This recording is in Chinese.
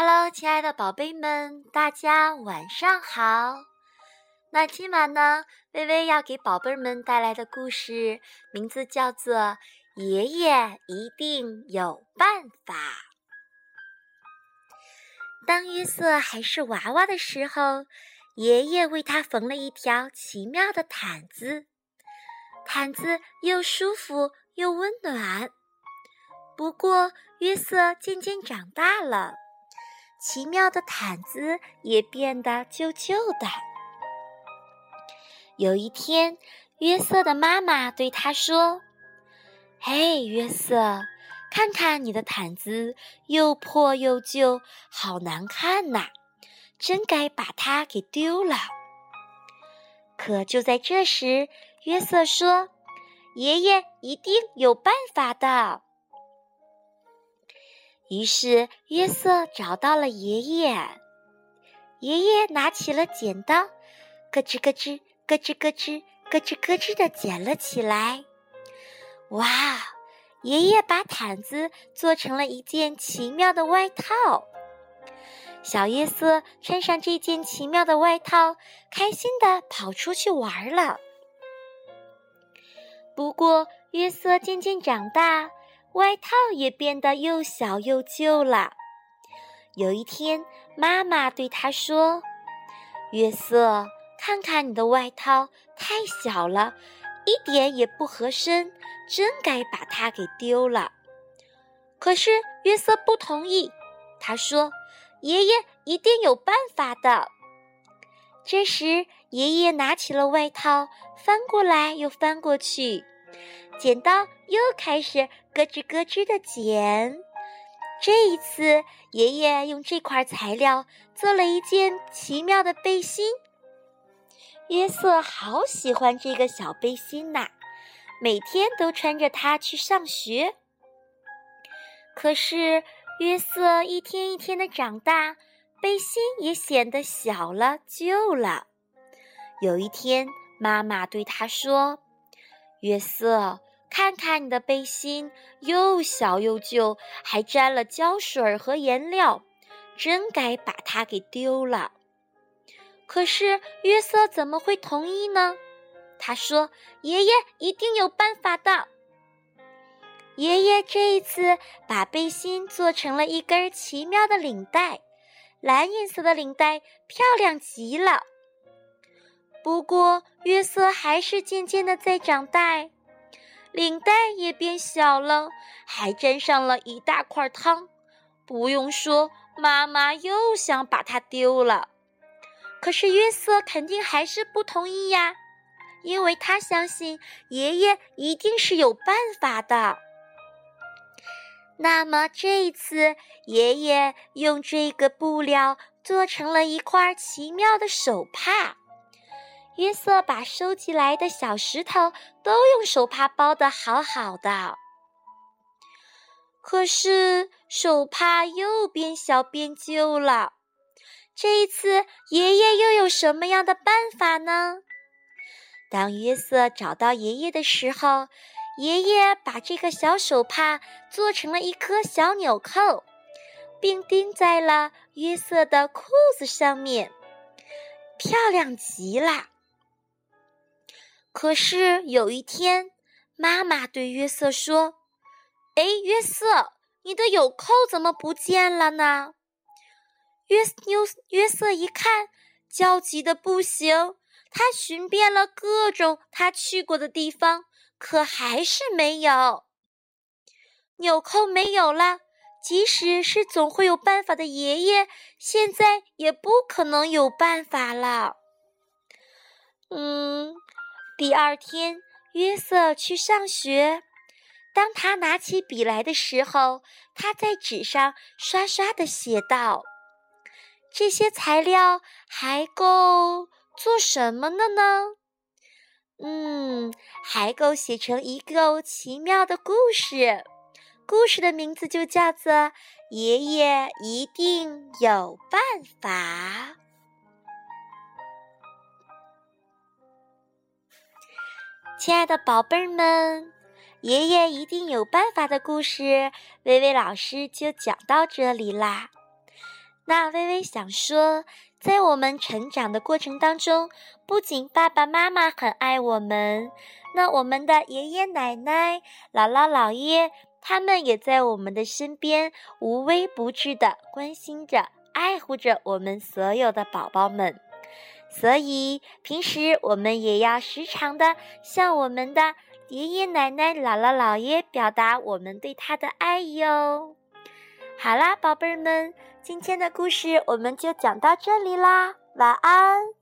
Hello，亲爱的宝贝们，大家晚上好。那今晚呢，微微要给宝贝们带来的故事名字叫做《爷爷一定有办法》。当约瑟还是娃娃的时候，爷爷为他缝了一条奇妙的毯子，毯子又舒服又温暖。不过，约瑟渐渐长大了。奇妙的毯子也变得旧旧的。有一天，约瑟的妈妈对他说：“嘿，约瑟，看看你的毯子，又破又旧，好难看呐！真该把它给丢了。”可就在这时，约瑟说：“爷爷一定有办法的。”于是约瑟找到了爷爷，爷爷拿起了剪刀，咯吱咯吱，咯吱咯吱，咯吱咯吱的剪了起来。哇！爷爷把毯子做成了一件奇妙的外套。小约瑟穿上这件奇妙的外套，开心的跑出去玩了。不过，约瑟渐渐长大。外套也变得又小又旧了。有一天，妈妈对他说：“约瑟，看看你的外套，太小了，一点也不合身，真该把它给丢了。”可是约瑟不同意，他说：“爷爷一定有办法的。”这时，爷爷拿起了外套，翻过来又翻过去。剪刀又开始咯吱咯吱的剪，这一次爷爷用这块材料做了一件奇妙的背心。约瑟好喜欢这个小背心呐，每天都穿着它去上学。可是约瑟一天一天的长大，背心也显得小了、旧了。有一天，妈妈对他说。约瑟，看看你的背心，又小又旧，还沾了胶水和颜料，真该把它给丢了。可是约瑟怎么会同意呢？他说：“爷爷一定有办法的。”爷爷这一次把背心做成了一根奇妙的领带，蓝颜色的领带漂亮极了。不过，约瑟还是渐渐的在长大，领带也变小了，还沾上了一大块汤。不用说，妈妈又想把它丢了。可是约瑟肯定还是不同意呀，因为他相信爷爷一定是有办法的。那么这一次，爷爷用这个布料做成了一块奇妙的手帕。约瑟把收集来的小石头都用手帕包得好好的，可是手帕又变小变旧了。这一次，爷爷又有什么样的办法呢？当约瑟找到爷爷的时候，爷爷把这个小手帕做成了一颗小纽扣，并钉在了约瑟的裤子上面，漂亮极了。可是有一天，妈妈对约瑟说：“哎，约瑟，你的纽扣怎么不见了呢？”约约约瑟一看，焦急的不行。他寻遍了各种他去过的地方，可还是没有纽扣没有了。即使是总会有办法的爷爷，现在也不可能有办法了。嗯。第二天，约瑟去上学。当他拿起笔来的时候，他在纸上刷刷的写道：“这些材料还够做什么的呢？嗯，还够写成一个奇妙的故事。故事的名字就叫做《爷爷一定有办法》。”亲爱的宝贝儿们，爷爷一定有办法的故事，微微老师就讲到这里啦。那微微想说，在我们成长的过程当中，不仅爸爸妈妈很爱我们，那我们的爷爷奶奶、姥姥姥爷，他们也在我们的身边无微不至的关心着、爱护着我们所有的宝宝们。所以，平时我们也要时常的向我们的爷爷奶奶、姥姥姥爷表达我们对他的爱哟。好啦，宝贝儿们，今天的故事我们就讲到这里啦，晚安。